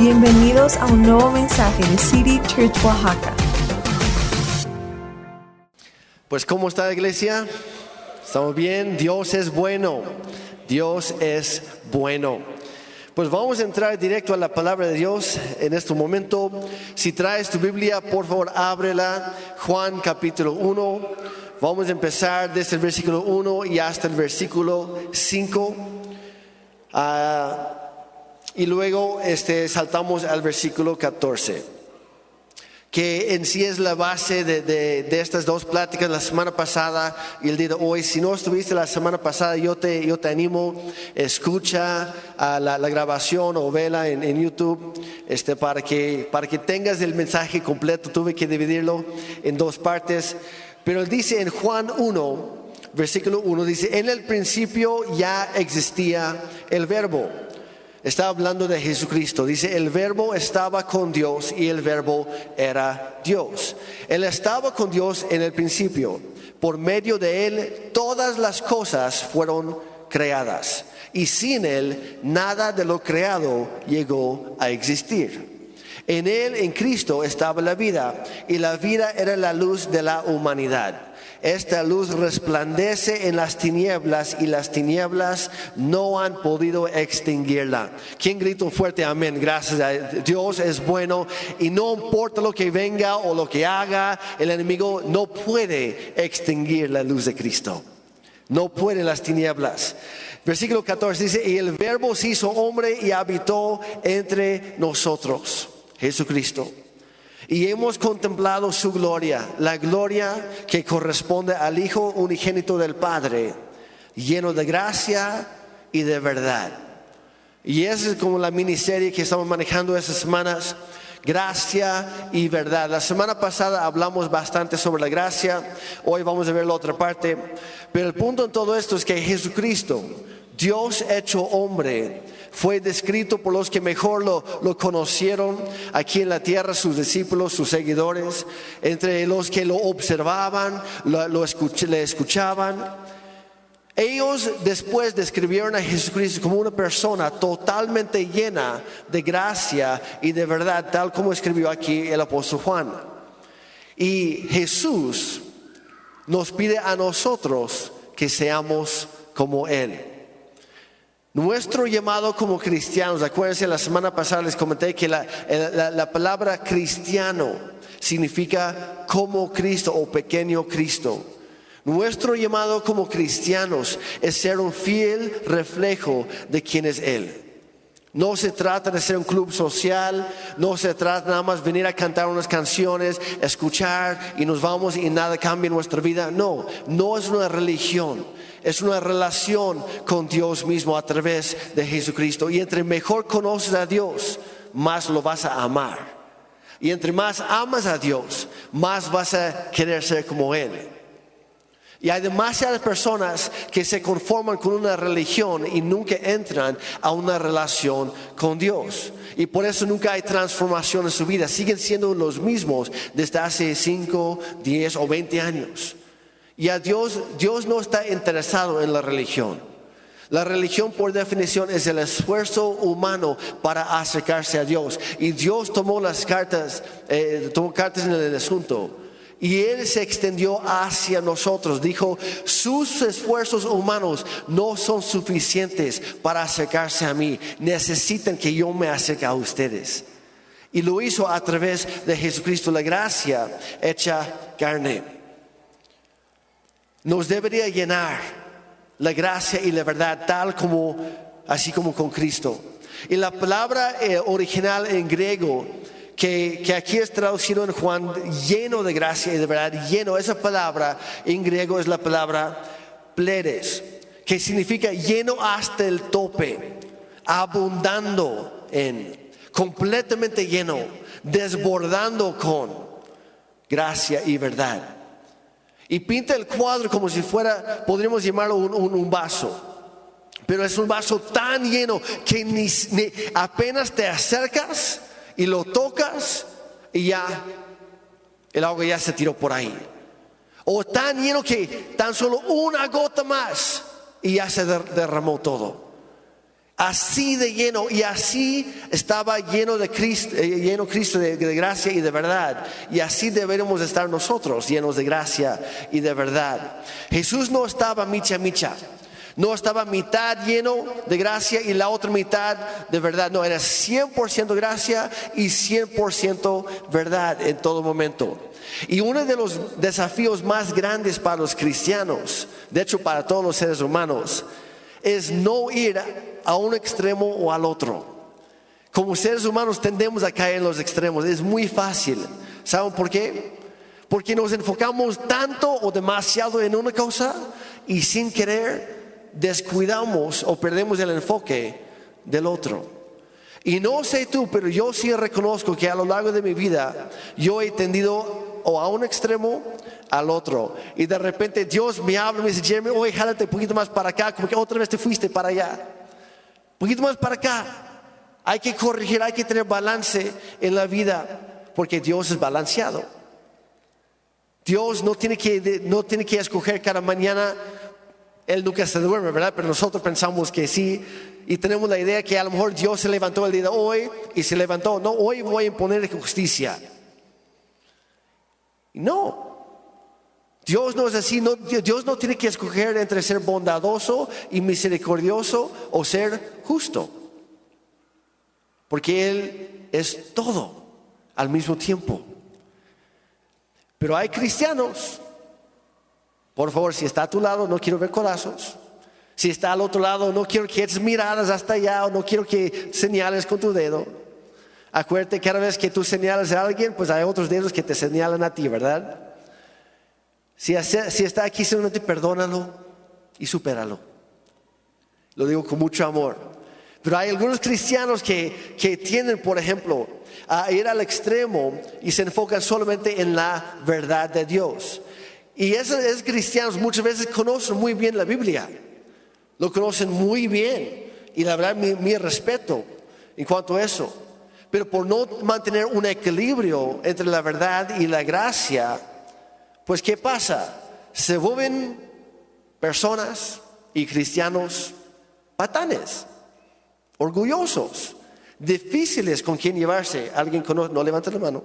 Bienvenidos a un nuevo mensaje de City Church Oaxaca. Pues ¿cómo está la iglesia? ¿Estamos bien? Dios es bueno. Dios es bueno. Pues vamos a entrar directo a la palabra de Dios en este momento. Si traes tu Biblia, por favor, ábrela. Juan capítulo 1. Vamos a empezar desde el versículo 1 y hasta el versículo 5. Ah, y luego este, saltamos al versículo 14, que en sí es la base de, de- estas dos pláticas, la semana pasada y el día de hoy. Si no estuviste la semana pasada, yo te, yo te animo, escucha la, grabación o vela en, en YouTube este, para, que, para que tengas el mensaje completo. Tuve que dividirlo en dos partes. Pero él dice en Juan 1, versículo 1, dice, en el principio ya existía el verbo. Está hablando de Jesucristo. Dice, el verbo estaba con Dios y el verbo era Dios. Él estaba con Dios en el principio. Por medio de él todas las cosas fueron creadas. Y sin él nada de lo creado llegó a existir. En él, en Cristo, estaba la vida y la vida era la luz de la humanidad. Esta luz resplandece en las tinieblas y las tinieblas no han podido extinguirla. ¿Quién grita fuerte amén? Gracias a Dios es bueno y no importa lo que venga o lo que haga, el enemigo no puede extinguir la luz de Cristo. No pueden las tinieblas. Versículo 14 dice, y el verbo se hizo hombre y habitó entre nosotros, Jesucristo. Y hemos contemplado su gloria, la gloria que corresponde al Hijo unigénito del Padre, lleno de gracia y de verdad. Y esa es como la miniserie que estamos manejando estas semanas, gracia y verdad. La semana pasada hablamos bastante sobre la gracia, hoy vamos a ver la otra parte, pero el punto en todo esto es que Jesucristo, Dios hecho hombre, fue descrito por los que mejor lo, conocieron aquí en la tierra, sus discípulos, sus seguidores, entre los que lo observaban, lo, lo escuch- le escuchaban. Ellos después describieron a Jesucristo como una persona totalmente llena de gracia y de verdad, tal como escribió aquí el apóstol Juan. Y Jesús nos pide a nosotros que seamos como Él. Nuestro llamado como cristianos, acuérdense, la semana pasada les comenté que la, la- la palabra cristiano significa como Cristo o pequeño Cristo. Nuestro llamado como cristianos es ser un fiel reflejo de quién es Él. No se trata de ser un club social, no se trata nada más venir a cantar unas canciones, escuchar y nos vamos y nada cambia en nuestra vida. No, no es una religión, es una relación con Dios mismo a través de Jesucristo. Y entre mejor conoces a Dios, más lo vas a amar. Y entre más amas a Dios, más vas a querer ser como Él. Y hay demasiadas personas que se conforman con una religión y nunca entran a una relación con Dios. Y por eso nunca hay transformación en su vida. Siguen siendo los mismos desde hace 5, 10 o 20 años. Y a Dios, Dios no está interesado en la religión. La religión por definición es el esfuerzo humano para acercarse a Dios. Y Dios tomó las cartas, eh, tomó cartas en el asunto. Y Él se extendió hacia nosotros. Dijo, sus esfuerzos humanos no son suficientes para acercarse a mí. Necesitan que yo me acerque a ustedes. Y lo hizo a través de Jesucristo, la gracia hecha carne. Nos debería llenar la gracia y la verdad tal como, así como con Cristo. Y la palabra eh, original en griego que, que aquí es traducido en Juan lleno de gracia y de verdad, lleno, esa palabra en griego es la palabra pleres, que significa lleno hasta el tope, abundando en, completamente lleno, desbordando con gracia y verdad. Y pinta el cuadro como si fuera, podríamos llamarlo un, vaso. Pero es un vaso tan lleno que ni, apenas te acercas y lo tocas y ya el agua ya se tiró por ahí. O tan lleno que tan solo una gota más y ya se der- derramó todo. Así de lleno y así estaba lleno de Cristo, eh, lleno Cristo de, gracia y de verdad. Y así deberíamos estar nosotros, llenos de gracia y de verdad. Jesús no estaba micha micha. No estaba mitad lleno de gracia y la otra mitad de verdad. No, era 100% gracia y 100% verdad en todo momento. Y uno de los desafíos más grandes para los cristianos, de hecho para todos los seres humanos, es no ir a un extremo o al otro. Como seres humanos tendemos a caer en los extremos, es muy fácil. ¿Saben por qué? Porque nos enfocamos tanto o demasiado en una cosa y sin querer descuidamos o perdemos el enfoque del otro. Y no sé tú, pero yo sí reconozco que a lo largo de mi vida yo he tendido o a un extremo al otro. Y de repente Dios me habla me dice, Jeremy, oye, jálate un poquito más para acá, como que otra vez te fuiste para allá. Poquito más para acá. Hay que corregir, hay que tener balance en la vida, porque Dios es balanceado. Dios no tiene que, no tiene que escoger cada mañana, Él nunca se duerme, ¿verdad? Pero nosotros pensamos que sí, y tenemos la idea que a lo mejor Dios se levantó el día de hoy y se levantó, no, hoy voy a imponer justicia. No, Dios no es así, Dios no tiene que escoger entre ser bondadoso y misericordioso o ser justo. Porque Él es todo al mismo tiempo. Pero hay cristianos, por favor, si está a tu lado, no quiero ver corazos. Si está al otro lado, no quiero que eches miradas hasta allá o no quiero que señales con tu dedo. Acuérdate, cada vez que tú señalas a alguien, pues hay otros dedos que te señalan a ti, ¿verdad? Si, está aquí solamente perdónalo y supéralo. Lo digo con mucho amor. Pero hay algunos cristianos que, que tienden, por ejemplo, a ir al extremo y se enfocan solamente en la verdad de Dios. Y esos, cristianos muchas veces conocen muy bien la Biblia. Lo conocen muy bien. Y la verdad, mi, mi respeto en cuanto a eso. Pero por no mantener un equilibrio entre la verdad y la gracia, pues ¿qué pasa? Se vuelven personas y cristianos patanes, orgullosos, difíciles con quien llevarse. ¿Alguien conoce? No levanta la mano.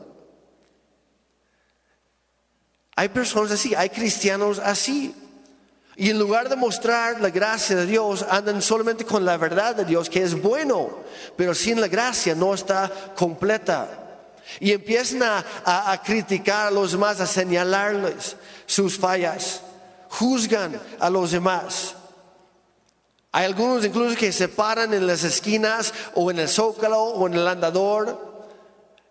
Hay personas así, hay cristianos así. Y en lugar de mostrar la gracia de Dios, andan solamente con la verdad de Dios, que es bueno, pero sin la gracia no está completa. Y empiezan a, criticar a los demás, a señalarles sus fallas. Juzgan a los demás. Hay algunos incluso que se paran en las esquinas o en el zócalo o en el andador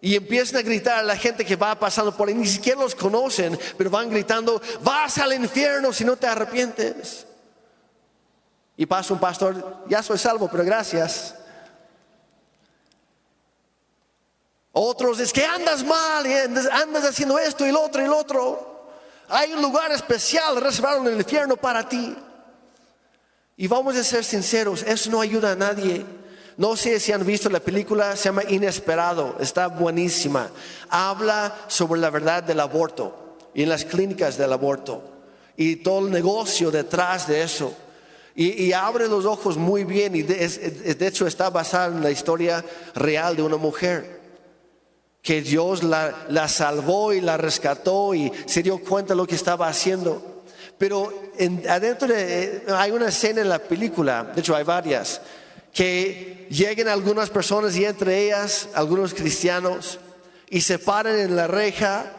y empiezan a gritar a la gente que va pasando por ahí. Ni siquiera los conocen, pero van gritando, vas al infierno si no te arrepientes. Y pasa un pastor, ya soy salvo, pero gracias. Otros es que andas mal, andas haciendo esto y lo otro y lo otro. Hay un lugar especial reservado en el infierno para ti. Y vamos a ser sinceros, eso no ayuda a nadie. No sé si han visto la película, se llama Inesperado, está buenísima. Habla sobre la verdad del aborto y en las clínicas del aborto y todo el negocio detrás de eso. Y, abre los ojos muy bien y de hecho está basada en la historia real de una mujer que Dios la, salvó y la rescató y se dio cuenta de lo que estaba haciendo. Pero adentro de, eh, hay una escena en la película, de hecho hay varias, que lleguen algunas personas y entre ellas algunos cristianos y se paran en la reja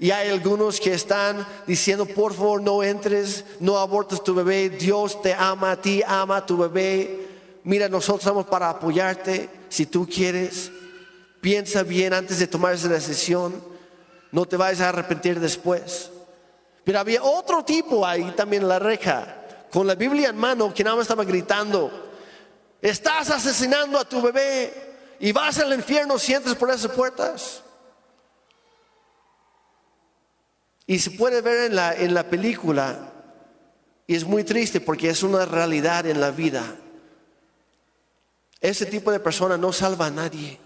y hay algunos que están diciendo, por favor no entres, no abortes tu bebé, Dios te ama a ti, ama a tu bebé, mira, nosotros estamos para apoyarte si tú quieres. Piensa bien antes de tomar esa decisión. No te vayas a arrepentir después. Pero había otro tipo ahí también en la reja, con la Biblia en mano, que nada más estaba gritando, estás asesinando a tu bebé y vas al infierno si entras por esas puertas. Y se puede ver en la, en la película, y es muy triste porque es una realidad en la vida. Ese tipo de persona no salva a nadie.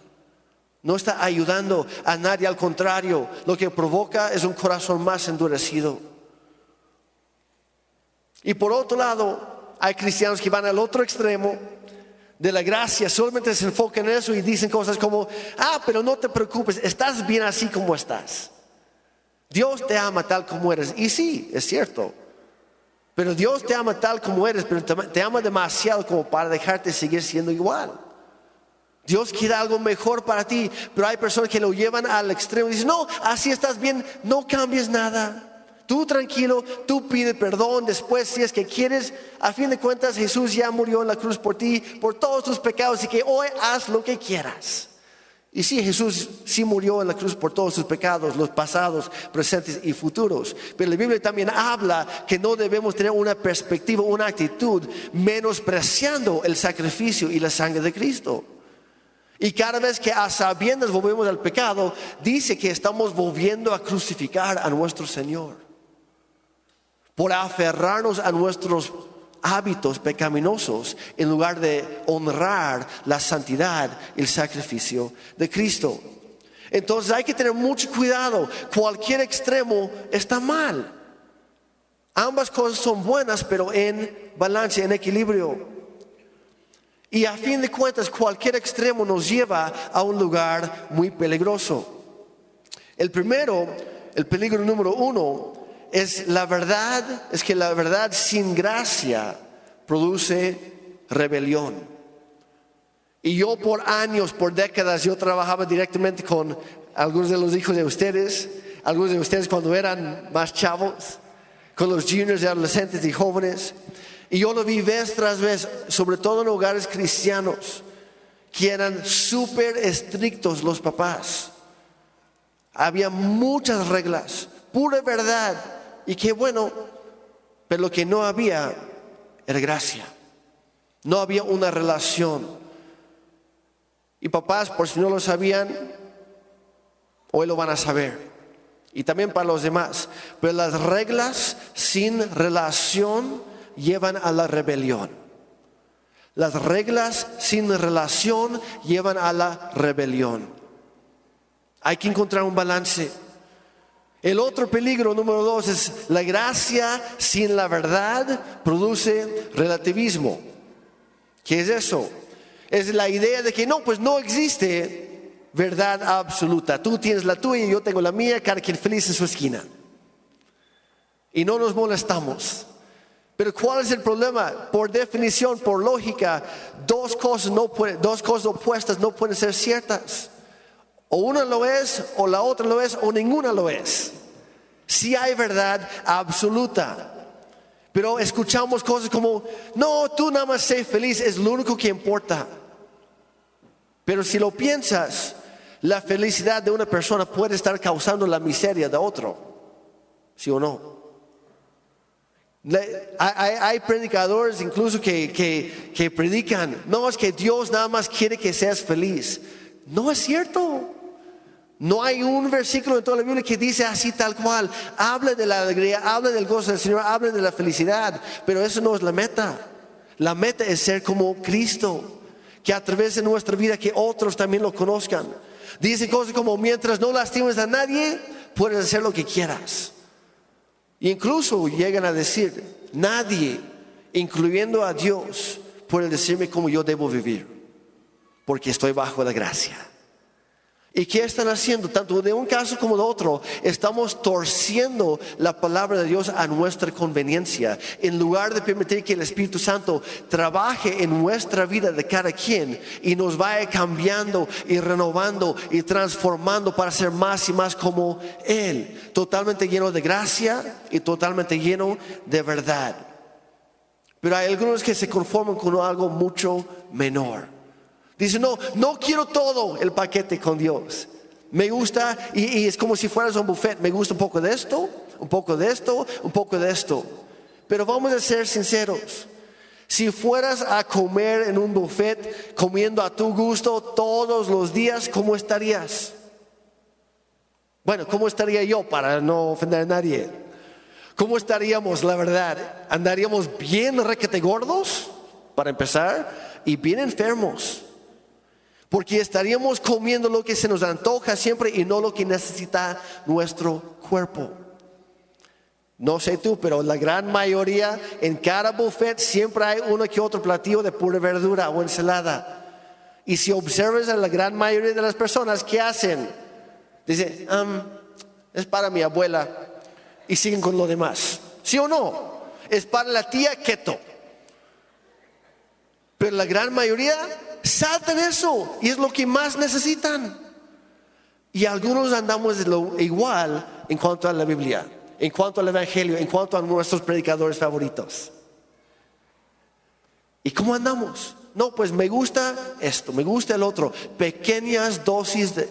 No está ayudando a nadie, al contrario, lo que provoca es un corazón más endurecido. Y por otro lado, hay cristianos que van al otro extremo, de la gracia solamente se enfocan en eso y dicen cosas como, ah, pero no te preocupes, estás bien así como estás. Dios te ama tal como eres. Y sí, es cierto. Pero Dios te ama tal como eres, pero te ama demasiado como para dejarte seguir siendo igual. Dios quiere algo mejor para ti, pero hay personas que lo llevan al extremo y dicen, no, así estás bien, no cambies nada. Tú tranquilo, tú pide perdón después si es que quieres. A fin de cuentas Jesús ya murió en la cruz por ti, por todos tus pecados y que hoy haz lo que quieras. Y sí, Jesús sí murió en la cruz por todos sus pecados, los pasados, presentes y futuros. Pero la Biblia también habla que no debemos tener una perspectiva, una actitud menospreciando el sacrificio y la sangre de Cristo. Y cada vez que a sabiendas volvemos al pecado, dice que estamos volviendo a crucificar a nuestro Señor. Por aferrarnos a nuestros hábitos pecaminosos en lugar de honrar la santidad y el sacrificio de Cristo. Entonces hay que tener mucho cuidado. Cualquier extremo está mal. Ambas cosas son buenas, pero en balance, en equilibrio. Y a fin de cuentas, cualquier extremo nos lleva a un lugar muy peligroso. El primero, el peligro número uno, es la verdad, es que la verdad sin gracia produce rebelión. Y yo por años, por décadas, yo trabajaba directamente con algunos de los hijos de ustedes, algunos de ustedes cuando eran más chavos, con los juniors, adolescentes y jóvenes. Y yo lo vi vez tras vez, sobre todo en hogares cristianos, que eran súper estrictos los papás. Había muchas reglas, pura verdad. Y qué bueno, pero lo que no había era gracia. No había una relación. Y papás, por si no lo sabían, hoy lo van a saber. Y también para los demás. Pero las reglas sin relación llevan a la rebelión. Las reglas sin relación llevan a la rebelión. Hay que encontrar un balance. El otro peligro número dos es la gracia sin la verdad produce relativismo. ¿Qué es eso? Es la idea de que no, pues no existe verdad absoluta. Tú tienes la tuya y yo tengo la mía, cada quien feliz en su esquina. Y no nos molestamos. Pero ¿cuál es el problema? Por definición, por lógica, dos cosas, no dos cosas opuestas no pueden ser ciertas. O una lo es, o la otra lo es, o ninguna lo es. Si hay verdad absoluta. Pero escuchamos cosas como, no, tú nada más sé feliz, es lo único que importa. Pero si lo piensas, la felicidad de una persona puede estar causando la miseria de otro. ¿Sí o no? Hay, predicadores incluso que, que, predican, no es que Dios nada más quiere que seas feliz. No es cierto. No hay un versículo en toda la Biblia que dice así tal cual. Habla de la alegría, habla del gozo del Señor, habla de la felicidad, pero eso no es la meta. La meta es ser como Cristo, que a través de nuestra vida que otros también lo conozcan. Dice cosas como mientras no lastimes a nadie, puedes hacer lo que quieras. Incluso llegan a decir, nadie, incluyendo a Dios, puede decirme cómo yo debo vivir, porque estoy bajo la gracia. ¿Y qué están haciendo? Tanto de un caso como de otro, estamos torciendo la palabra de Dios a nuestra conveniencia. En lugar de permitir que el Espíritu Santo trabaje en nuestra vida de cada quien y nos vaya cambiando y renovando y transformando para ser más y más como Él. Totalmente lleno de gracia y totalmente lleno de verdad. Pero hay algunos que se conforman con algo mucho menor. Dice, no, no quiero todo el paquete con Dios. Me gusta y, es como si fueras un buffet. Me gusta un poco de esto, un poco de esto, un poco de esto. Pero vamos a ser sinceros. Si fueras a comer en un buffet comiendo a tu gusto todos los días, ¿cómo estarías? Bueno, ¿cómo estaría yo para no ofender a nadie? ¿Cómo estaríamos, la verdad? ¿Andaríamos bien requete gordos, para empezar, y bien enfermos? Porque estaríamos comiendo lo que se nos antoja siempre y no lo que necesita nuestro cuerpo. No sé tú, pero la gran mayoría, en cada buffet siempre hay uno que otro platillo de pura verdura o ensalada. Y si observas a la gran mayoría de las personas, ¿qué hacen? Dice, um, es para mi abuela. Y siguen con lo demás. ¿Sí o no? Es para la tía keto. Pero la gran mayoría saltan eso y es lo que más necesitan. Y algunos andamos igual en cuanto a la Biblia en cuanto al Evangelio, en cuanto a nuestros predicadores favoritos. ¿Y cómo andamos? No, pues me gusta esto, me gusta el otro. Pequeñas dosis de,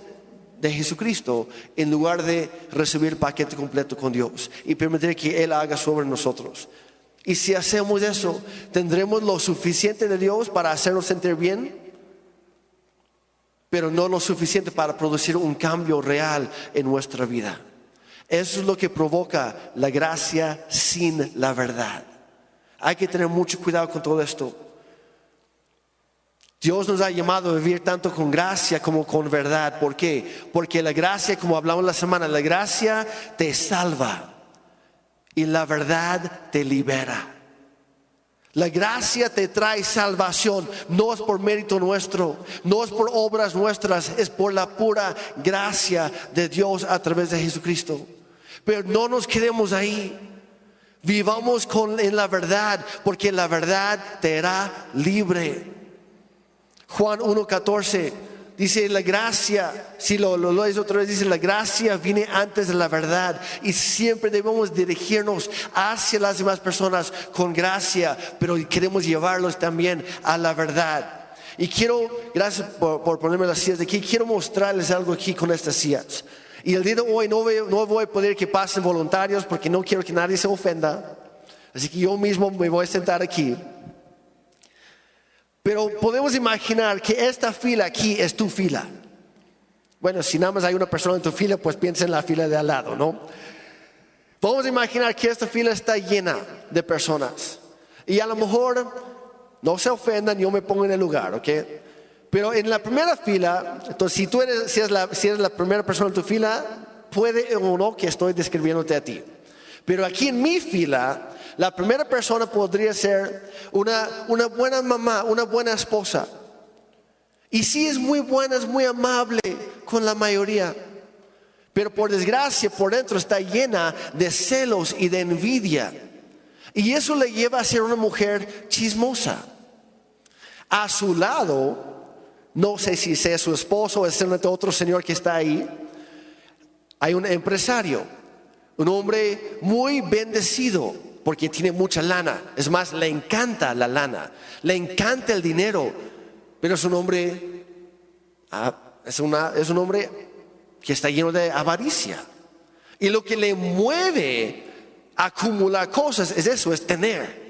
de Jesucristo en lugar de recibir paquete completo con Dios y permitir que Él haga sobre nosotros. Y si hacemos eso, ¿tendremos lo suficiente de Dios para hacernos sentir bien? Pero no lo suficiente para producir un cambio real en nuestra vida. Eso es lo que provoca la gracia sin la verdad. Hay que tener mucho cuidado con todo esto. Dios nos ha llamado a vivir tanto con gracia como con verdad. ¿Por qué? Porque la gracia, como hablamos la semana, la gracia te salva y la verdad te libera. La gracia te trae salvación, no es por mérito nuestro, no es por obras nuestras, es por la pura gracia de Dios a través de Jesucristo. Pero no nos quedemos ahí. Vivamos con, en la verdad, porque la verdad te hará libre. Juan 1.14 dice la gracia, si lo, lo lees otra vez, dice la gracia viene antes de la verdad y siempre debemos dirigirnos hacia las demás personas con gracia, pero queremos llevarlos también a la verdad. Y quiero, gracias por, por ponerme las sillas de aquí, quiero mostrarles algo aquí con estas sillas. Y el día de hoy no voy, no voy a poder que pasen voluntarios porque no quiero que nadie se ofenda. Así que yo mismo me voy a sentar aquí. Pero podemos imaginar que esta fila aquí es tu fila. Bueno, si nada más hay una persona en tu fila, pues piensa en la fila de al lado, ¿no? Vamos a imaginar que esta fila está llena de personas. Y a lo mejor no se ofendan, yo me pongo en el lugar, ¿ok? Pero en la primera fila, entonces si tú eres, si eres, la, si eres la primera persona en tu fila, puede o no que estoy describiéndote a ti. Pero aquí en mi fila, la primera persona podría ser una, buena mamá, una buena esposa. Y sí es muy buena, es muy amable con la mayoría. Pero por desgracia, por dentro está llena de celos y de envidia. Y eso le lleva a ser una mujer chismosa. A su lado no sé si sea su esposo o es otro señor que está ahí. Hay un empresario, un hombre muy bendecido porque tiene mucha lana. Es más, le encanta la lana, le encanta el dinero, pero es un hombre, ah, es, es un hombre que está lleno de avaricia. Y lo que le mueve a acumular cosas es eso, es tener.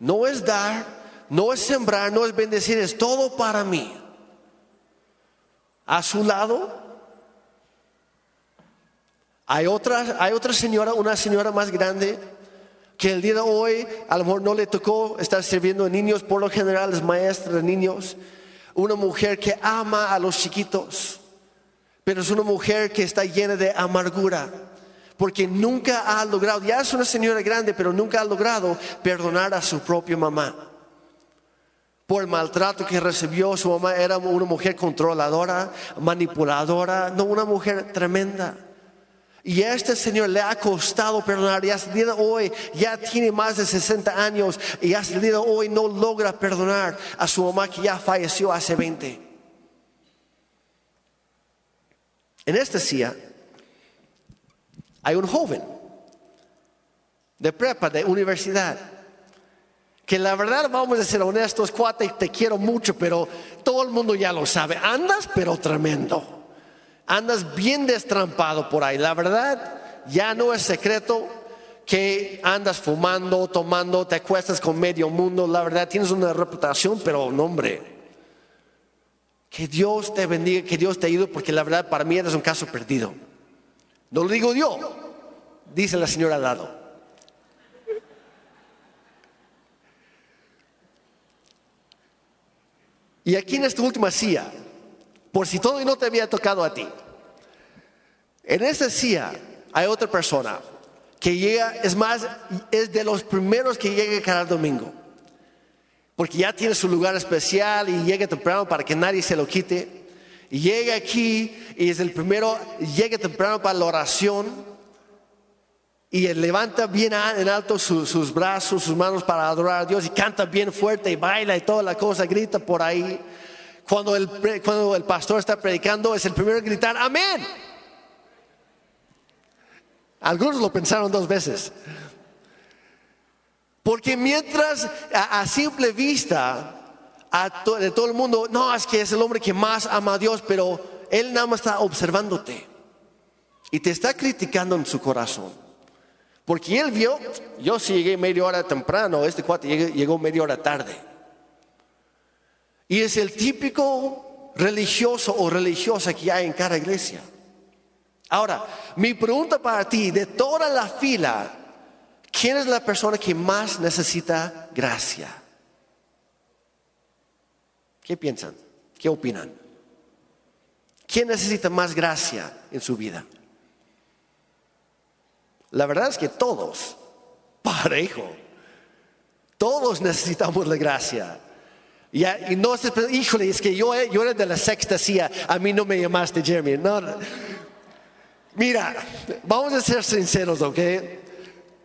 No es dar, no es sembrar, no es bendecir, es todo para mí a su lado hay otra, hay otra señora, una señora más grande, que el día de hoy a lo mejor no le tocó estar sirviendo a niños, por lo general es maestra de niños. Una mujer que ama a los chiquitos, pero es una mujer que está llena de amargura, porque nunca ha logrado, ya es una señora grande, pero nunca ha logrado perdonar a su propia mamá por el maltrato que recibió. Su mamá era una mujer controladora, manipuladora, no una mujer tremenda. Y a este Señor le ha costado perdonar y hasta el día de hoy ya tiene más de 60 años y hasta el día de hoy no logra perdonar a su mamá que ya falleció hace 20. En esta silla hay un joven de prepa, de universidad que la verdad vamos a ser honestos, cuate, te quiero mucho, pero todo el mundo ya lo sabe. Andas, pero tremendo. Andas bien destrampado por ahí. La verdad, ya no es secreto que andas fumando, tomando, te acuestas con medio mundo. La verdad, tienes una reputación, pero no, hombre. Que Dios te bendiga, que Dios te ayude, porque la verdad para mí eres un caso perdido. No lo digo yo, dice la señora al lado. Y aquí en esta última silla, por si todo no te había tocado a ti, en esta silla hay otra persona que llega, es más, es de los primeros que llega cada domingo. Porque ya tiene su lugar especial y llega temprano para que nadie se lo quite. Y llega aquí y es el primero, llega temprano para la oración. Y levanta bien en alto sus, brazos, sus manos para adorar a Dios y canta bien fuerte y baila y toda la cosa, grita por ahí. Cuando el, cuando el pastor está predicando es el primero en gritar, amén. Algunos lo pensaron dos veces. Porque mientras a, simple vista de todo el mundo, no, es que es el hombre que más ama a Dios, pero él nada más está observándote y te está criticando en su corazón. Porque él vio, yo sí llegué media hora temprano, este cuate llegó media hora tarde. Y es el típico religioso o religiosa que hay en cada iglesia. Ahora, mi pregunta para ti, de toda la fila, ¿quién es la persona que más necesita gracia? ¿Qué piensan? ¿Qué opinan? ¿Quién necesita más gracia en su vida? La verdad es que todos, parejo, todos necesitamos la gracia. Y, no se, híjole, es que yo, yo era de la sexta silla, a mí no me llamaste Jeremy. No, Mira, vamos a ser sinceros, ¿ok?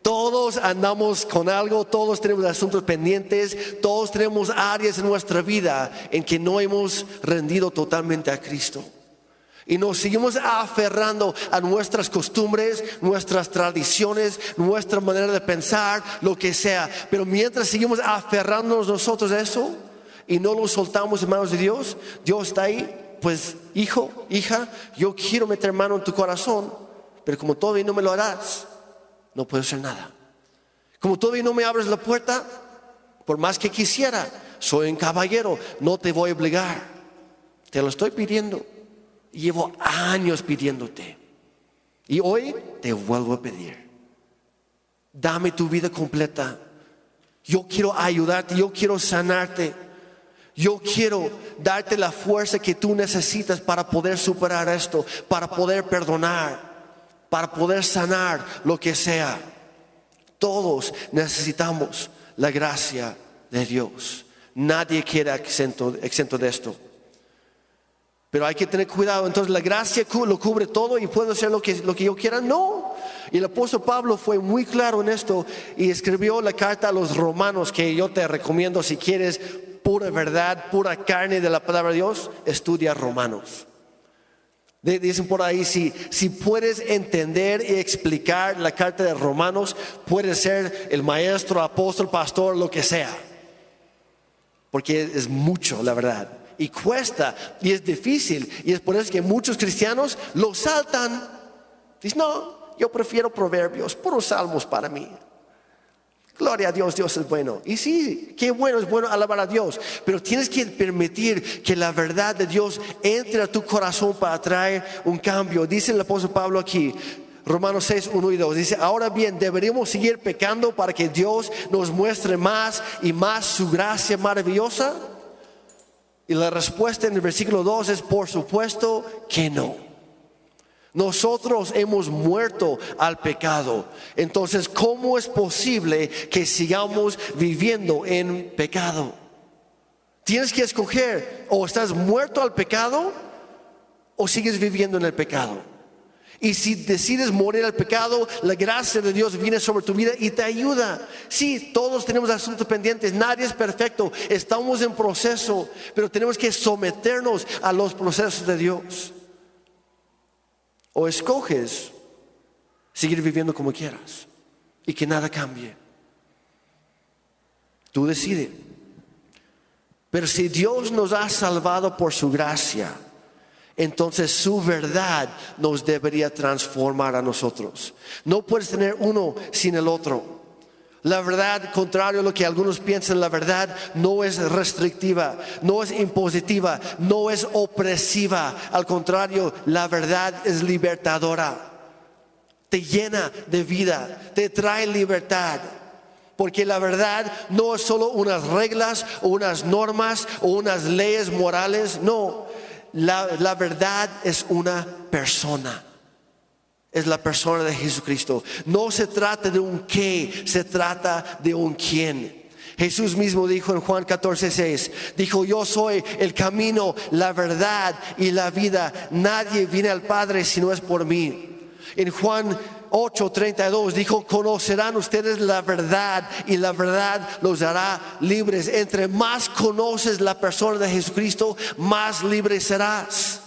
Todos andamos con algo, todos tenemos asuntos pendientes, todos tenemos áreas en nuestra vida en que no hemos rendido totalmente a Cristo. Y nos seguimos aferrando a nuestras costumbres, nuestras tradiciones, nuestra manera de pensar, lo que sea. Pero mientras seguimos aferrándonos nosotros a eso y no lo soltamos en manos de Dios, Dios está ahí pues hijo, hija, yo quiero meter mano en tu corazón, pero como todavía no me lo harás, no puedo hacer nada. Como todavía no me abres la puerta, por más que quisiera, soy un caballero, no te voy a obligar. Te lo estoy pidiendo. Llevo años pidiéndote. Y hoy te vuelvo a pedir. Dame tu vida completa. Yo quiero ayudarte, yo quiero sanarte. Yo quiero darte la fuerza que tú necesitas para poder superar esto, para poder perdonar, para poder sanar lo que sea. Todos necesitamos la gracia de Dios. Nadie queda exento, de esto. Pero hay que tener cuidado. Entonces la gracia lo cubre todo y puedo hacer lo que, lo que yo quiera. No. Y el apóstol Pablo fue muy claro en esto y escribió la carta a los romanos que yo te recomiendo si quieres pura verdad, pura carne de la palabra de Dios, estudia Romanos. Dicen por ahí, si, si puedes entender y explicar la carta de Romanos, puedes ser el maestro, apóstol, pastor, lo que sea. Porque es mucho, la verdad. Y cuesta, y es difícil. Y es por eso que muchos cristianos lo saltan. Dicen, no, yo prefiero proverbios, puros salmos para mí. Gloria a Dios, Dios es bueno. Y sí, qué bueno, es bueno alabar a Dios. Pero tienes que permitir que la verdad de Dios entre a tu corazón para traer un cambio. Dice el apóstol Pablo aquí, Romanos 6, 1 y 2. Dice, ahora bien, deberíamos seguir pecando para que Dios nos muestre más y más su gracia maravillosa. Y la respuesta en el versículo 2 es, por supuesto que no. Nosotros hemos muerto al pecado. Entonces, ¿cómo es posible que sigamos viviendo en pecado? Tienes que escoger o estás muerto al pecado o sigues viviendo en el pecado. Y si decides morir al pecado, la gracia de Dios viene sobre tu vida y te ayuda. Sí, todos tenemos asuntos pendientes, nadie es perfecto, estamos en proceso, pero tenemos que someternos a los procesos de Dios. O escoges seguir viviendo como quieras y que nada cambie. Tú decides. Pero si Dios nos ha salvado por su gracia, entonces su verdad nos debería transformar a nosotros. No puedes tener uno sin el otro. La verdad, contrario a lo que algunos piensan, la verdad no es restrictiva, no es impositiva, no es opresiva. Al contrario, la verdad es libertadora. Te llena de vida, te trae libertad. Porque la verdad no es solo unas reglas o unas normas o unas leyes morales, no. La, la verdad es una persona es la persona de Jesucristo. No se trata de un qué, se trata de un quién. Jesús mismo dijo en Juan 14, 6, dijo, yo soy el camino, la verdad y la vida. Nadie viene al Padre si no es por mí. En Juan 8:32 dijo, conocerán ustedes la verdad y la verdad los hará libres. Entre más conoces la persona de Jesucristo, más libre serás.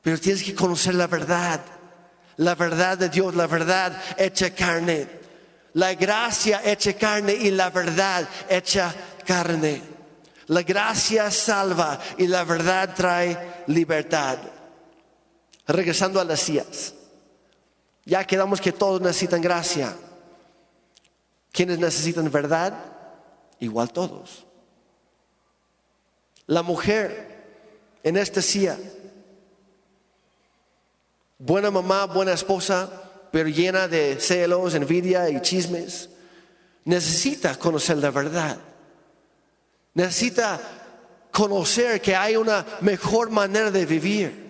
Pero tienes que conocer la verdad, la verdad de Dios, la verdad hecha carne, la gracia hecha carne y la verdad hecha carne. La gracia salva y la verdad trae libertad. Regresando a las sillas. Ya quedamos que todos necesitan gracia. ¿Quiénes necesitan verdad? Igual todos. La mujer en esta silla, buena mamá, buena esposa, pero llena de celos, envidia y chismes, necesita conocer la verdad. Necesita conocer que hay una mejor manera de vivir.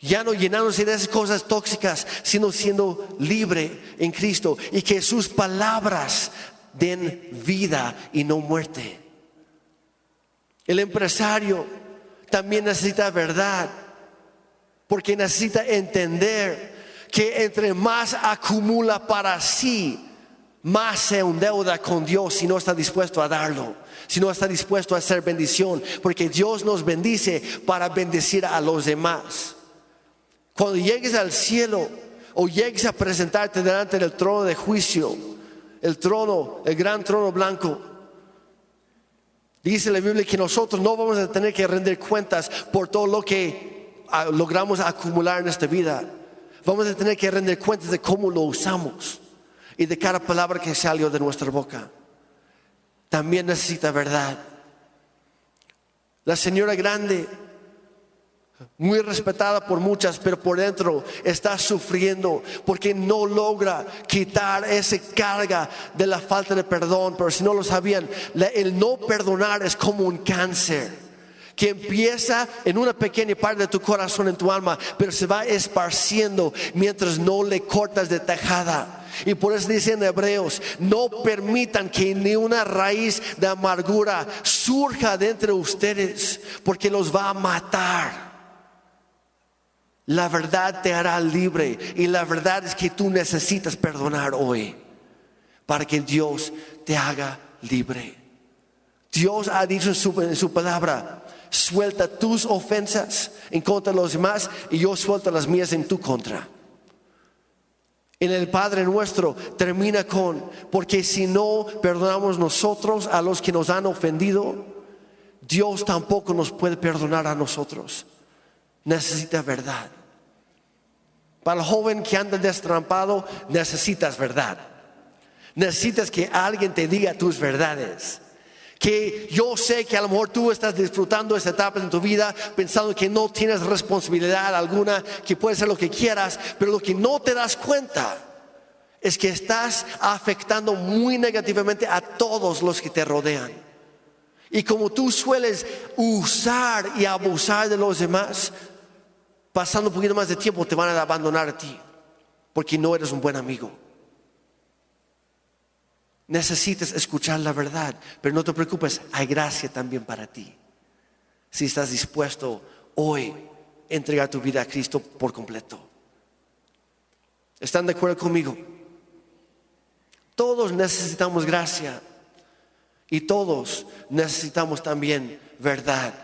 Ya no llenándose de esas cosas tóxicas, sino siendo libre en Cristo y que sus palabras den vida y no muerte. El empresario también necesita verdad, porque necesita entender que entre más acumula para sí, más se endeuda con Dios si no está dispuesto a darlo, si no está dispuesto a hacer bendición, porque Dios nos bendice para bendecir a los demás. Cuando llegues al cielo o llegues a presentarte delante del trono de juicio, el trono, el gran trono blanco, dice la Biblia que nosotros no vamos a tener que rendir cuentas por todo lo que logramos acumular en esta vida. Vamos a tener que rendir cuentas de cómo lo usamos y de cada palabra que salió de nuestra boca. También necesita verdad. La señora grande muy respetada por muchas, pero por dentro está sufriendo porque no logra quitar esa carga de la falta de perdón. Pero si no lo sabían, el no perdonar es como un cáncer que empieza en una pequeña parte de tu corazón, en tu alma, pero se va esparciendo mientras no le cortas de tejada. Y por eso dicen Hebreos, no permitan que ni una raíz de amargura surja de entre ustedes, porque los va a matar. La verdad te hará libre y la verdad es que tú necesitas perdonar hoy para que Dios te haga libre. Dios ha dicho en su, palabra, suelta tus ofensas en contra de los demás y yo suelto las mías en tu contra. En el Padre nuestro termina con, porque si no perdonamos nosotros a los que nos han ofendido, Dios tampoco nos puede perdonar a nosotros. Necesita verdad. Para el joven que anda destrampado, necesitas verdad. Necesitas que alguien te diga tus verdades. Que yo sé que a lo mejor tú estás disfrutando esta etapa en tu vida pensando que no tienes responsabilidad alguna, que puedes hacer lo que quieras, pero lo que no te das cuenta es que estás afectando muy negativamente a todos los que te rodean. Y como tú sueles usar y abusar de los demás, pasando un poquito más de tiempo te van a abandonar a ti porque no eres un buen amigo. Necesitas escuchar la verdad, pero no te preocupes, hay gracia también para ti. Si estás dispuesto hoy a entregar tu vida a Cristo por completo. ¿Están de acuerdo conmigo? Todos necesitamos gracia y todos necesitamos también verdad.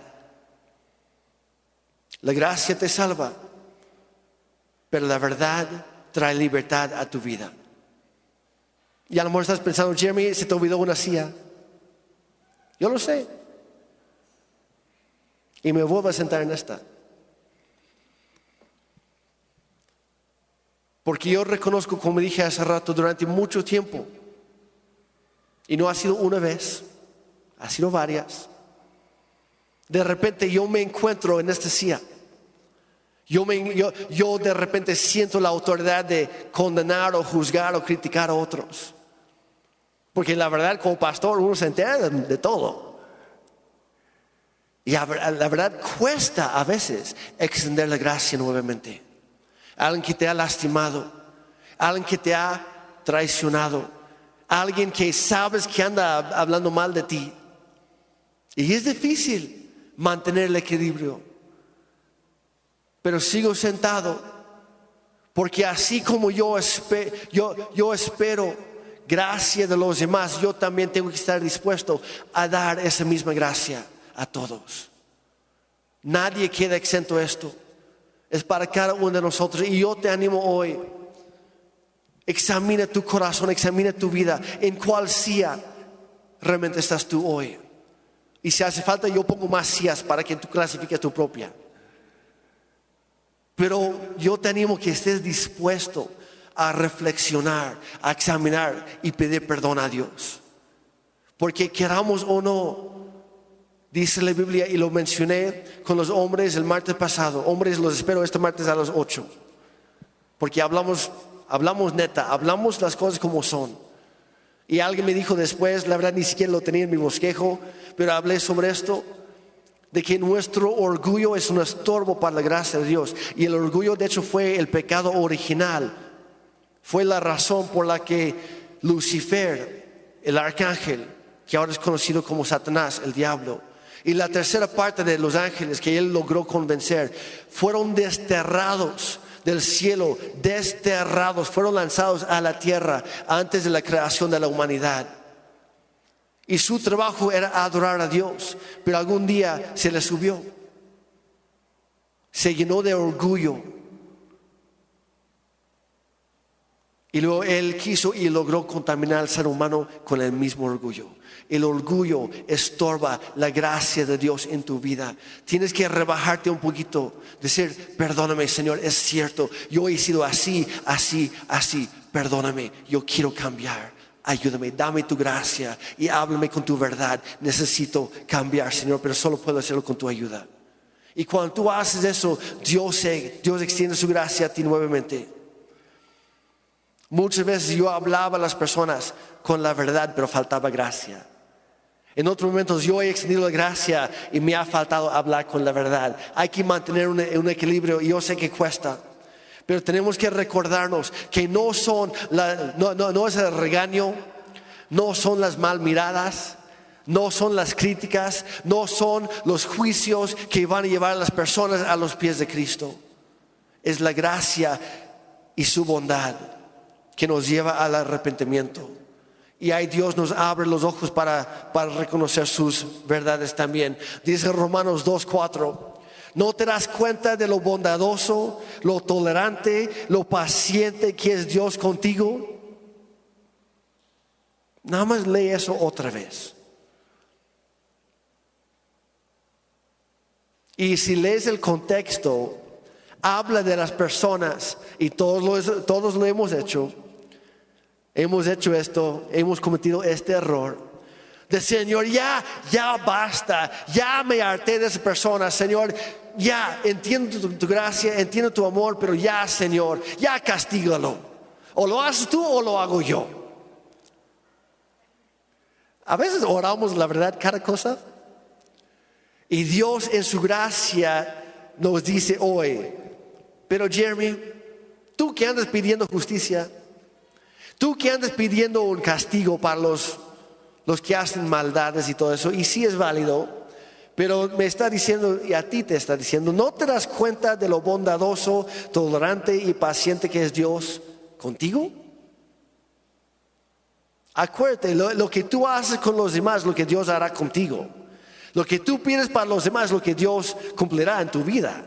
La gracia te salva, pero la verdad trae libertad a tu vida. Y a lo mejor estás pensando, Jeremy, se te olvidó una silla. Yo lo sé. Y me vuelvo a sentar en esta. Porque yo reconozco, como dije hace rato, durante mucho tiempo, y no ha sido una vez, ha sido varias, de repente yo me encuentro en esta silla yo, yo, de repente siento la autoridad de condenar o juzgar o criticar a otros. Porque la verdad, como pastor, uno se entera de, todo. Y la verdad cuesta a veces extender la gracia nuevamente. alguien que te ha lastimado, alguien que te ha traicionado, alguien que sabes que anda hablando mal de ti. Y es difícil mantener el equilibrio. Pero sigo sentado porque así como yo, yo, yo espero gracia de los demás, yo también tengo que estar dispuesto a dar esa misma gracia a todos. Nadie queda exento de esto. Es para cada uno de nosotros. Y yo te animo hoy. Examina tu corazón, examina tu vida, en cuál sea realmente estás tú hoy. Y si hace falta, yo pongo más sías para que tú clasifiques tu propia. Pero yo te animo que estés dispuesto a reflexionar, a examinar y pedir perdón a Dios. Porque queramos o no, dice la Biblia y lo mencioné con los hombres el martes pasado. Hombres, los espero este martes a las 8. Porque hablamos, hablamos neta, hablamos las cosas como son. Y alguien me dijo después, la verdad ni siquiera lo tenía en mi bosquejo, pero hablé sobre esto, de que nuestro orgullo es un estorbo para la gracia de Dios. Y el orgullo de hecho fue el pecado original fue la razón por la que Lucifer, el arcángel, que ahora es conocido como Satanás, el diablo, y la tercera parte de los ángeles que él logró convencer, fueron desterrados del cielo, desterrados, fueron lanzados a la tierra antes de la creación de la humanidad. Y su trabajo era adorar a Dios, pero algún día se le subió. Se llenó de orgullo, Y luego él quiso y logró contaminar al ser humano con el mismo orgullo. El orgullo estorba la gracia de Dios en tu vida. Tienes que rebajarte un poquito, decir, perdóname Señor, es cierto, yo he sido así, así, así, perdóname, yo quiero cambiar. Ayúdame, dame tu gracia y háblame con tu verdad. Necesito cambiar, Señor, pero solo puedo hacerlo con tu ayuda. Y cuando tú haces eso, Dios, Dios extiende su gracia a ti nuevamente. Muchas veces yo hablaba a las personas con la verdad, pero faltaba gracia. En otros momentos yo he extendido la gracia y me ha faltado hablar con la verdad. Hay que mantener un, equilibrio y yo sé que cuesta. Pero tenemos que recordarnos que no son, no, no es el regaño, no son las mal miradas, no son las críticas, no son los juicios que van a llevar a las personas a los pies de Cristo. Es la gracia y su bondad que nos lleva al arrepentimiento. Y ahí Dios nos abre los ojos para, para reconocer sus verdades también. Dice Romanos 2.4. ¿No te das cuenta de lo bondadoso, lo tolerante, lo paciente que es Dios contigo? Nada más lee eso otra vez. Y si lees el contexto, habla de las personas, y todos todos lo hemos hecho, hemos hecho esto, hemos cometido este error. De Señor, ya, ya basta, ya me harté de esa persona, Señor, ya entiendo tu, gracia, entiendo tu amor, pero ya, Señor, ya castígalo. O lo haces tú o lo hago yo. A veces oramos la verdad cada cosa. Y Dios en su gracia nos dice hoy, pero Jeremy, tú que andas pidiendo justicia, Tú que andas pidiendo un castigo para los, los que hacen maldades y todo eso, y sí es válido, pero me está diciendo, y a ti te está diciendo, ¿no te das cuenta de lo bondadoso, tolerante y paciente que es Dios contigo? Acuérdate, lo, lo, que tú haces con los demás, lo que Dios hará contigo. Lo que tú pides para los demás, lo que Dios cumplirá en tu vida.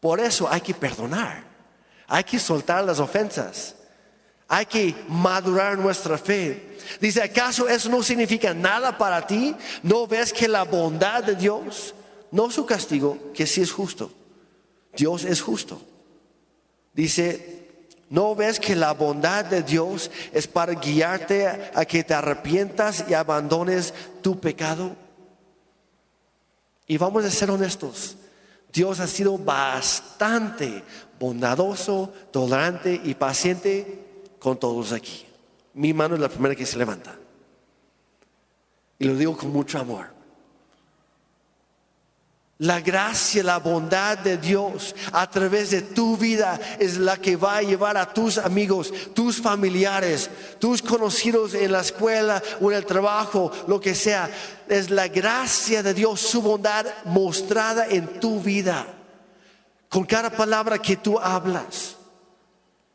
Por eso hay que perdonar. Hay que soltar las ofensas. Hay que madurar nuestra fe. Dice, ¿acaso eso no significa nada para ti? ¿No ves que la bondad de Dios, no su castigo, que sí es justo? Dios es justo. Dice, ¿no ves que la bondad de Dios es para guiarte a que te arrepientas y abandones tu pecado? Y vamos a ser honestos. Dios ha sido bastante bondadoso, tolerante y paciente con todos aquí. Mi mano es la primera que se levanta. Y lo digo con mucho amor. La gracia, la bondad de Dios a través de tu vida es la que va a llevar a tus amigos, tus familiares, tus conocidos en la escuela o en el trabajo, lo que sea. Es la gracia de Dios, su bondad mostrada en tu vida, con cada palabra que tú hablas.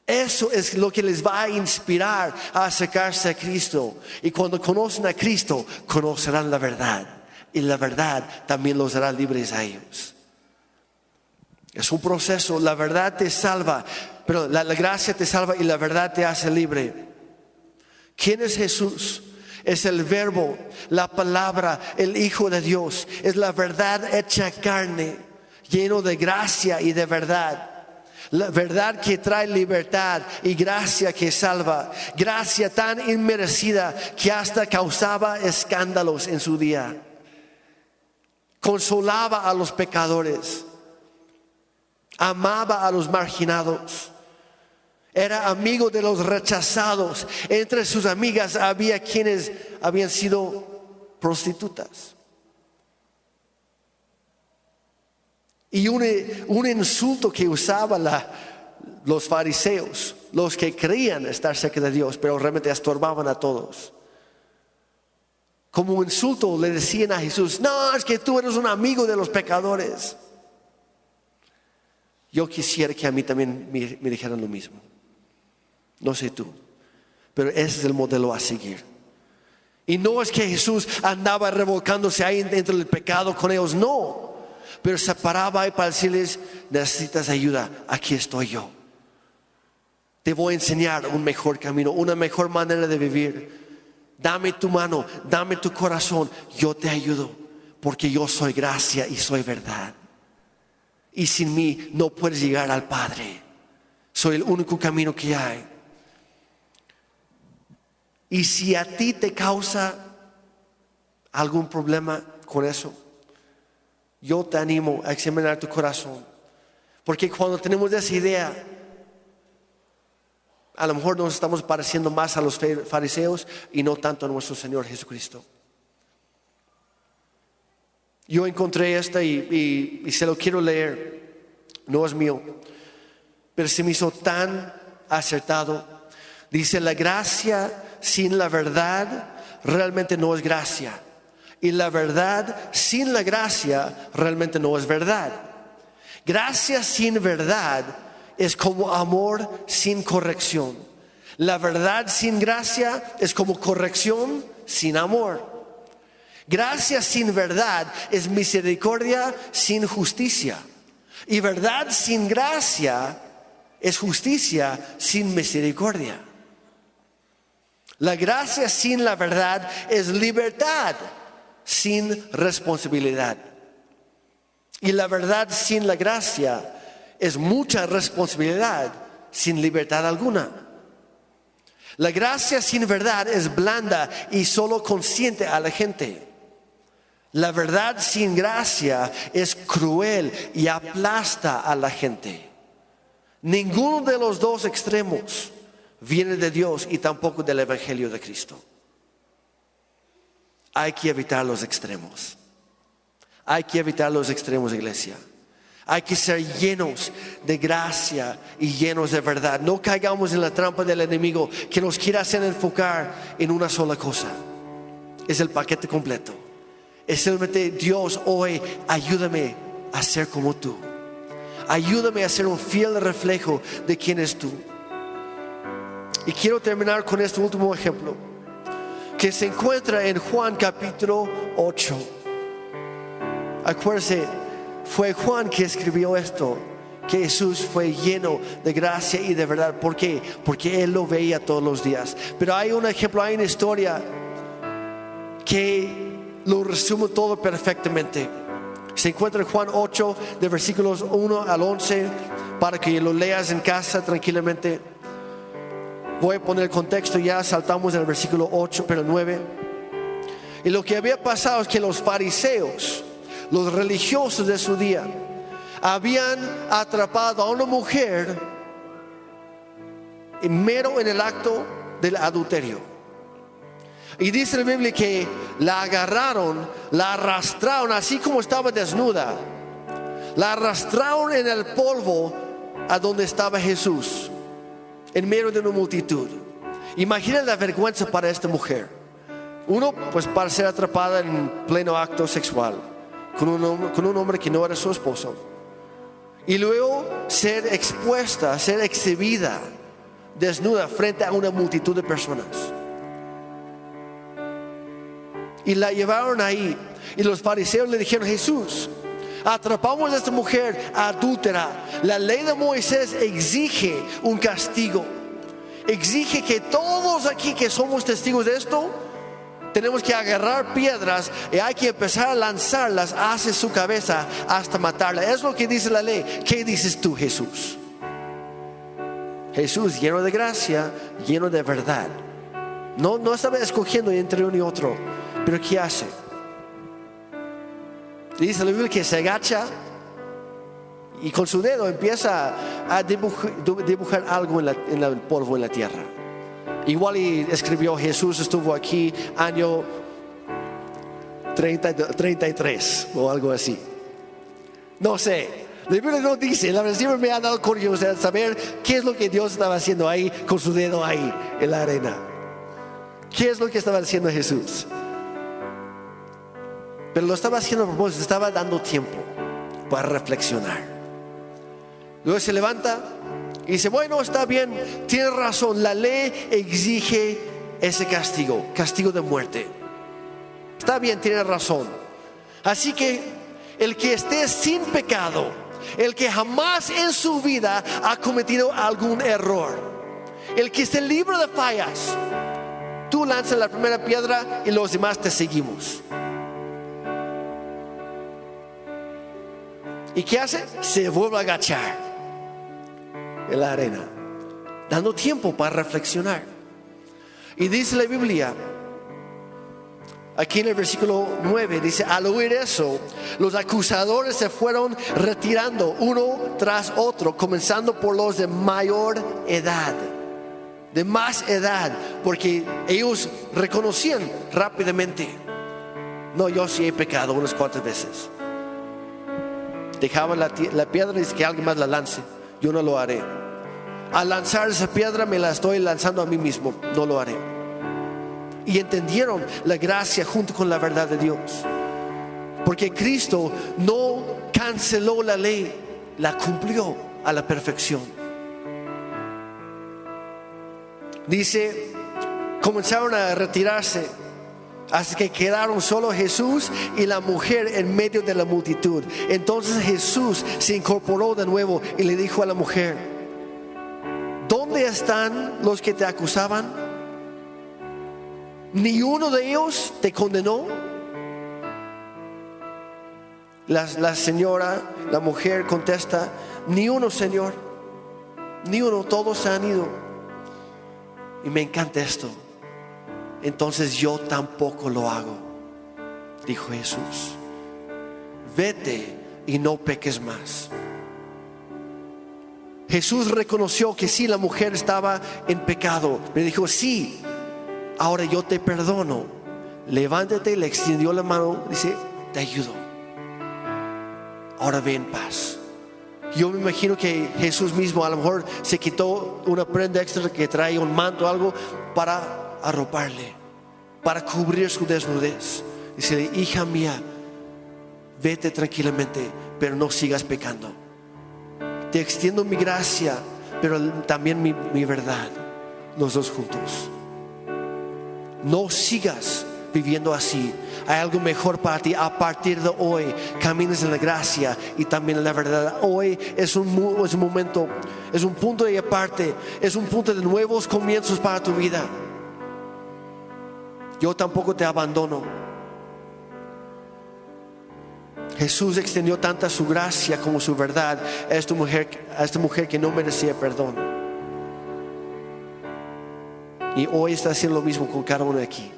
Eso es lo que les va a inspirar a acercarse a Cristo. Y cuando conocen a Cristo, conocerán la verdad. Y la verdad también los hará libres a ellos. Es un proceso. La verdad te salva, pero la, la gracia te salva y la verdad te hace libre. ¿Quién es Jesús? Es el verbo, la palabra, el Hijo de Dios. Es la verdad hecha carne, lleno de gracia y de verdad. La verdad que trae libertad y gracia que salva. Gracia tan inmerecida que hasta causaba escándalos en su día. Consolaba a los pecadores. Amaba a los marginados. Era amigo de los rechazados. Entre sus amigas había quienes habían sido prostitutas. Y un, un insulto que usaban los fariseos, los que creían estar cerca de Dios, pero realmente estorbaban a todos. Como un insulto le decían a Jesús, no, es que tú eres un amigo de los pecadores. Yo quisiera que a mí también me, dijeran lo mismo. No sé tú, pero ese es el modelo a seguir. Y no es que Jesús andaba revolcándose ahí dentro del pecado con ellos, no pero se paraba ahí para decirles, necesitas ayuda, aquí estoy yo. Te voy a enseñar un mejor camino, una mejor manera de vivir. Dame tu mano, dame tu corazón, yo te ayudo, porque yo soy gracia y soy verdad. Y sin mí no puedes llegar al Padre. Soy el único camino que hay. Y si a ti te causa algún problema con eso, yo te animo a examinar tu corazón. Porque cuando tenemos esa idea, a lo mejor nos estamos pareciendo más a los fariseos y no tanto a nuestro Señor Jesucristo. Yo encontré esta y, se lo quiero leer. No es mío, pero se me hizo tan acertado. Dice, la gracia sin la verdad realmente no es gracia. Y la verdad sin la gracia realmente no es verdad. Gracia sin verdad es como amor sin corrección. La verdad sin gracia es como corrección sin amor. Gracia sin verdad es misericordia sin justicia. Y verdad sin gracia es justicia sin misericordia. La gracia sin la verdad es libertad sin responsabilidad. Y la verdad sin la gracia es mucha responsabilidad sin libertad alguna. La gracia sin verdad es blanda y solo consciente a la gente. La verdad sin gracia es cruel y aplasta a la gente. Ninguno de los dos extremos viene de Dios y tampoco del Evangelio de Cristo. Hay que evitar los extremos. Hay que evitar los extremos, iglesia. Hay que ser llenos de gracia y llenos de verdad. No caigamos en la trampa del enemigo que nos quiere hacer enfocar en una sola cosa. Es el paquete completo. Es simplemente Dios hoy, ayúdame a ser como tú. Ayúdame a ser un fiel reflejo de quién es tú. Y quiero terminar con este último ejemplo que se encuentra en Juan capítulo 8. Acuérdense, fue Juan que escribió esto, que Jesús fue lleno de gracia y de verdad. ¿Por qué? Porque él lo veía todos los días. Pero hay un ejemplo, hay una historia que lo resume todo perfectamente. Se encuentra en Juan 8, de versículos 1 al 11, para que lo leas en casa tranquilamente. Voy a poner el contexto, ya saltamos en el versículo 8, pero 9. Y lo que había pasado es que los fariseos, los religiosos de su día, habían atrapado a una mujer mero en el acto del adulterio. Y dice la Biblia que la agarraron, la arrastraron así como estaba desnuda La arrastraron en el polvo a donde estaba Jesús, en medio de una multitud. Imagina la vergüenza para esta mujer. Uno, pues para ser atrapada en pleno acto sexual con un, hombre, con un hombre que no era su esposo. Y luego ser expuesta, ser exhibida desnuda frente a una multitud de personas. Y la llevaron ahí. Y los fariseos le dijeron, Jesús, atrapamos a esta mujer adúltera. La ley de Moisés exige un castigo. Exige que todos aquí que somos testigos de esto, tenemos que agarrar piedras y hay que empezar a lanzarlas hacia su cabeza hasta matarla. Es lo que dice la ley. ¿Qué dices tú, Jesús? Jesús lleno de gracia, lleno de verdad. No, no estaba escogiendo entre uno y otro, pero ¿qué hace? Dice la Biblia que se agacha y con su dedo empieza a dibujar, algo en, en el polvo en la tierra. Igual y escribió Jesús estuvo aquí año 30, 33 o algo así. No sé. La Biblia no dice, la verdad siempre me ha dado curiosidad saber qué es lo que Dios estaba haciendo ahí con su dedo ahí en la arena. ¿Qué es lo que estaba haciendo Jesús? Pero lo estaba haciendo a propósito, estaba dando tiempo para reflexionar. Luego se levanta y dice, bueno, está bien, tiene razón, la ley exige ese castigo, castigo de muerte. Está bien, tiene razón. Así que el que esté sin pecado, el que jamás en su vida ha cometido algún error, el que esté libre de fallas, tú lanzas la primera piedra y los demás te seguimos. ¿Y qué hace? Se vuelve a agachar en la arena, dando tiempo para reflexionar. Y dice la Biblia, aquí en el versículo 9, dice, al oír eso, los acusadores se fueron retirando uno tras otro, comenzando por los de mayor edad, de más edad, porque ellos reconocían rápidamente, no, yo sí he pecado unas cuantas veces dejaba la, piedra y dice que alguien más la lance. Yo no lo haré. Al lanzar esa piedra me la estoy lanzando a mí mismo. No lo haré. Y entendieron la gracia junto con la verdad de Dios. Porque Cristo no canceló la ley, la cumplió a la perfección. Dice, comenzaron a retirarse Así que quedaron solo Jesús y la mujer en medio de la multitud. Entonces Jesús se incorporó de nuevo y le dijo a la mujer, ¿dónde están los que te acusaban? ¿Ni uno de ellos te condenó? La, la señora, la mujer contesta, ni uno, Señor, ni uno, todos se han ido. Y me encanta esto entonces yo tampoco lo hago, dijo Jesús. Vete y no peques más. Jesús reconoció que sí, la mujer estaba en pecado. Me dijo, sí, ahora yo te perdono. Levántate, le extendió la mano, dice, te ayudo. Ahora ve en paz. Yo me imagino que Jesús mismo a lo mejor se quitó una prenda extra que trae un manto o algo para arroparle, para cubrir su desnudez. Dice, hija mía, vete tranquilamente, pero no sigas pecando. Te extiendo mi gracia, pero también mi, verdad, los dos juntos. No sigas viviendo así. Hay algo mejor para ti. A partir de hoy, camines en la gracia y también en la verdad. Hoy es un, es un momento, es un punto de aparte, es un punto de nuevos comienzos para tu vida yo tampoco te abandono. Jesús extendió tanta su gracia como su verdad a esta mujer, a esta mujer que no merecía perdón. Y hoy está haciendo lo mismo con cada uno de aquí.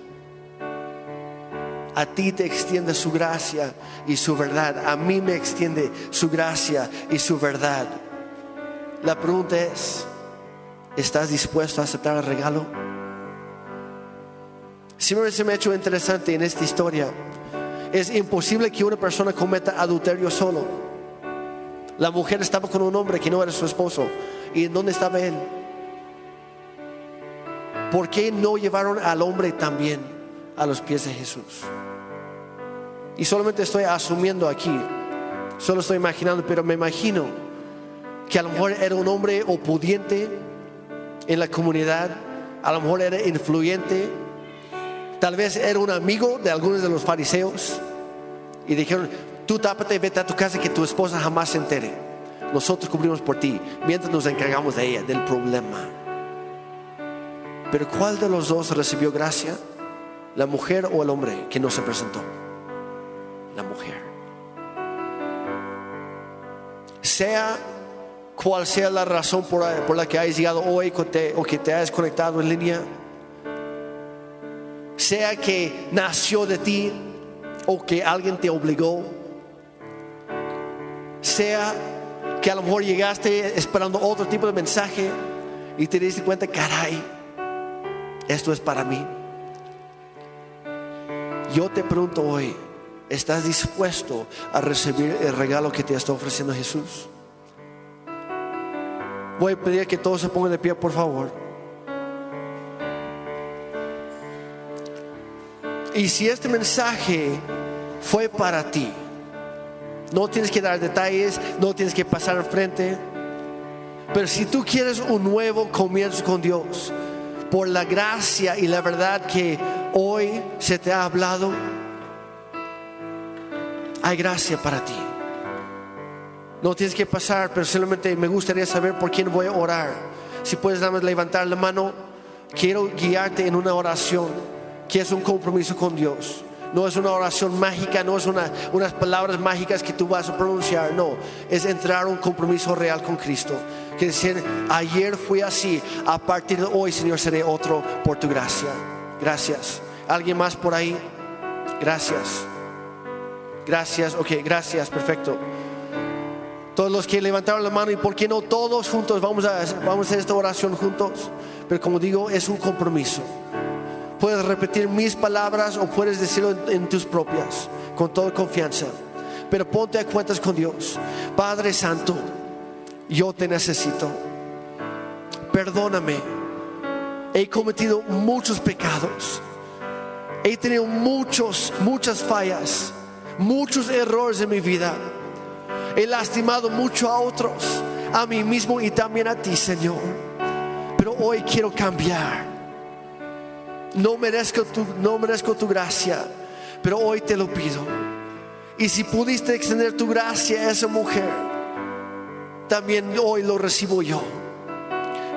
A ti te extiende su gracia y su verdad. A mí me extiende su gracia y su verdad. La pregunta es, ¿estás dispuesto a aceptar el regalo? Siempre se me ha hecho interesante en esta historia. Es imposible que una persona cometa adulterio solo. La mujer estaba con un hombre que no era su esposo. ¿Y en dónde estaba él? ¿Por qué no llevaron al hombre también a los pies de Jesús? Y solamente estoy asumiendo aquí, solo estoy imaginando, pero me imagino que a lo mejor era un hombre opudiente en la comunidad, a lo mejor era influyente, tal vez era un amigo de algunos de los fariseos y dijeron, tú tápate, vete a tu casa que tu esposa jamás se entere. Nosotros cubrimos por ti mientras nos encargamos de ella, del problema. Pero ¿cuál de los dos recibió gracia? ¿La mujer o el hombre que no se presentó? La mujer. Sea cual sea la razón por, la que hayas llegado hoy o que te hayas conectado en línea, sea que nació de ti o que alguien te obligó, sea que a lo mejor llegaste esperando otro tipo de mensaje y te diste cuenta, caray, esto es para mí. Yo te pregunto hoy, ¿estás dispuesto a recibir el regalo que te está ofreciendo Jesús? Voy a pedir que todos se pongan de pie, por favor. Y si este mensaje fue para ti, no tienes que dar detalles, no tienes que pasar enfrente. Pero si tú quieres un nuevo comienzo con Dios, por la gracia y la verdad que hoy se te ha hablado, hay gracia para ti. No tienes que pasar, pero solamente me gustaría saber por quién voy a orar. Si puedes nada más levantar la mano, quiero guiarte en una oración que es un compromiso con Dios. No es una oración mágica, no es una, unas palabras mágicas que tú vas a pronunciar, no. Es entrar a un compromiso real con Cristo. Que decir, ayer fui así, a partir de hoy, Señor, seré otro por tu gracia. Gracias. ¿Alguien más por ahí? Gracias. Gracias, ok, gracias, perfecto. Todos los que levantaron la mano y por qué no todos juntos vamos a, vamos a hacer esta oración juntos. Pero como digo, es un compromiso. Puedes repetir mis palabras o puedes decirlo en, tus propias, con toda confianza. Pero ponte a cuentas con Dios. Padre Santo, yo te necesito. Perdóname. He cometido muchos pecados. He tenido muchos, muchas fallas, muchos errores en mi vida He lastimado mucho a otros, a mí mismo y también a ti, Señor. Pero hoy quiero cambiar. No merezco tu, no merezco tu gracia, pero hoy te lo pido. Y si pudiste extender tu gracia a esa mujer, también hoy lo recibo yo.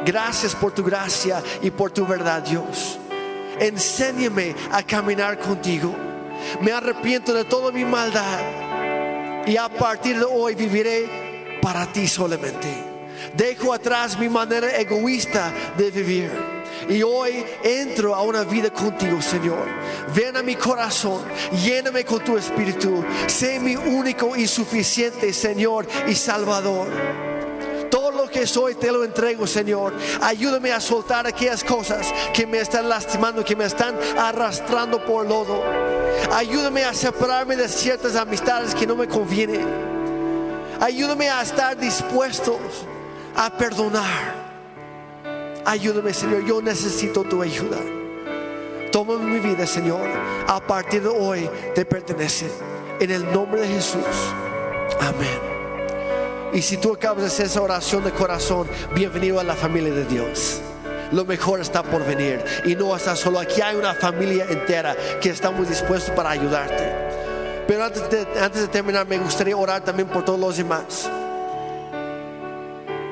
Gracias por tu gracia y por tu verdad, Dios. Enséñame a caminar contigo. Me arrepiento de toda mi maldad y a partir de hoy viviré para ti solamente. Dejo atrás mi manera egoísta de vivir. Y hoy entro a una vida contigo, Señor. Ven a mi corazón, lléname con tu espíritu. Sé mi único y suficiente Señor y Salvador. Todo lo que soy te lo entrego, Señor. Ayúdame a soltar aquellas cosas que me están lastimando, que me están arrastrando por lodo. Ayúdame a separarme de ciertas amistades que no me convienen. Ayúdame a estar dispuestos a perdonar. Ayúdame, Señor. Yo necesito tu ayuda. Toma mi vida, Señor. A partir de hoy te pertenece. En el nombre de Jesús. Amén. Y si tú acabas de hacer esa oración de corazón, bienvenido a la familia de Dios. Lo mejor está por venir y no estás solo. Aquí hay una familia entera que está muy dispuesta para ayudarte. Pero antes de, antes de terminar, me gustaría orar también por todos los demás.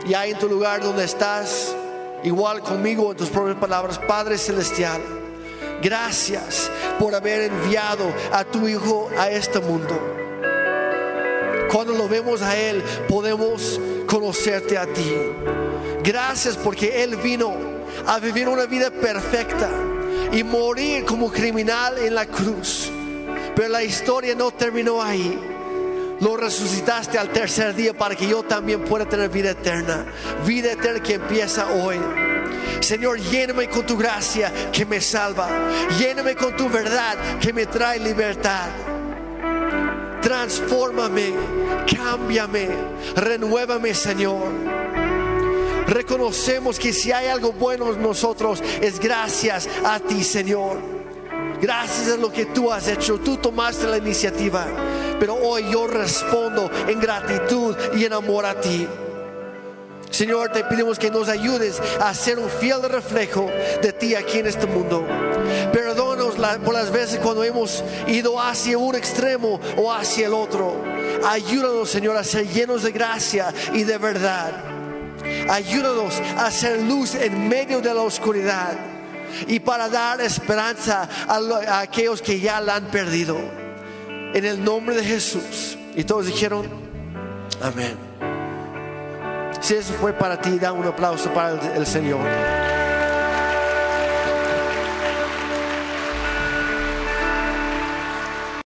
Y ahí en tu lugar donde estás, igual conmigo en tus propias palabras, Padre Celestial, gracias por haber enviado a tu Hijo a este mundo cuando lo vemos a Él, podemos conocerte a ti. Gracias porque Él vino a vivir una vida perfecta y morir como criminal en la cruz. Pero la historia no terminó ahí. Lo resucitaste al tercer día para que yo también pueda tener vida eterna. Vida eterna que empieza hoy. Señor, lléname con tu gracia que me salva. Lléname con tu verdad que me trae libertad. transfórmame, cámbiame, renuévame, Señor. Reconocemos que si hay algo bueno en nosotros es gracias a ti, Señor. Gracias a lo que tú has hecho. Tú tomaste la iniciativa. Pero hoy yo respondo en gratitud y en amor a ti. Señor, te pedimos que nos ayudes a ser un fiel reflejo de ti aquí en este mundo. Perdónanos por las veces cuando hemos ido hacia un extremo o hacia el otro. Ayúdanos, Señor, a ser llenos de gracia y de verdad. Ayúdanos a hacer luz en medio de la oscuridad y para dar esperanza a, aquellos que ya la han perdido. En el nombre de Jesús. Y todos dijeron, amén. Si eso fue para ti, da un aplauso para el Señor.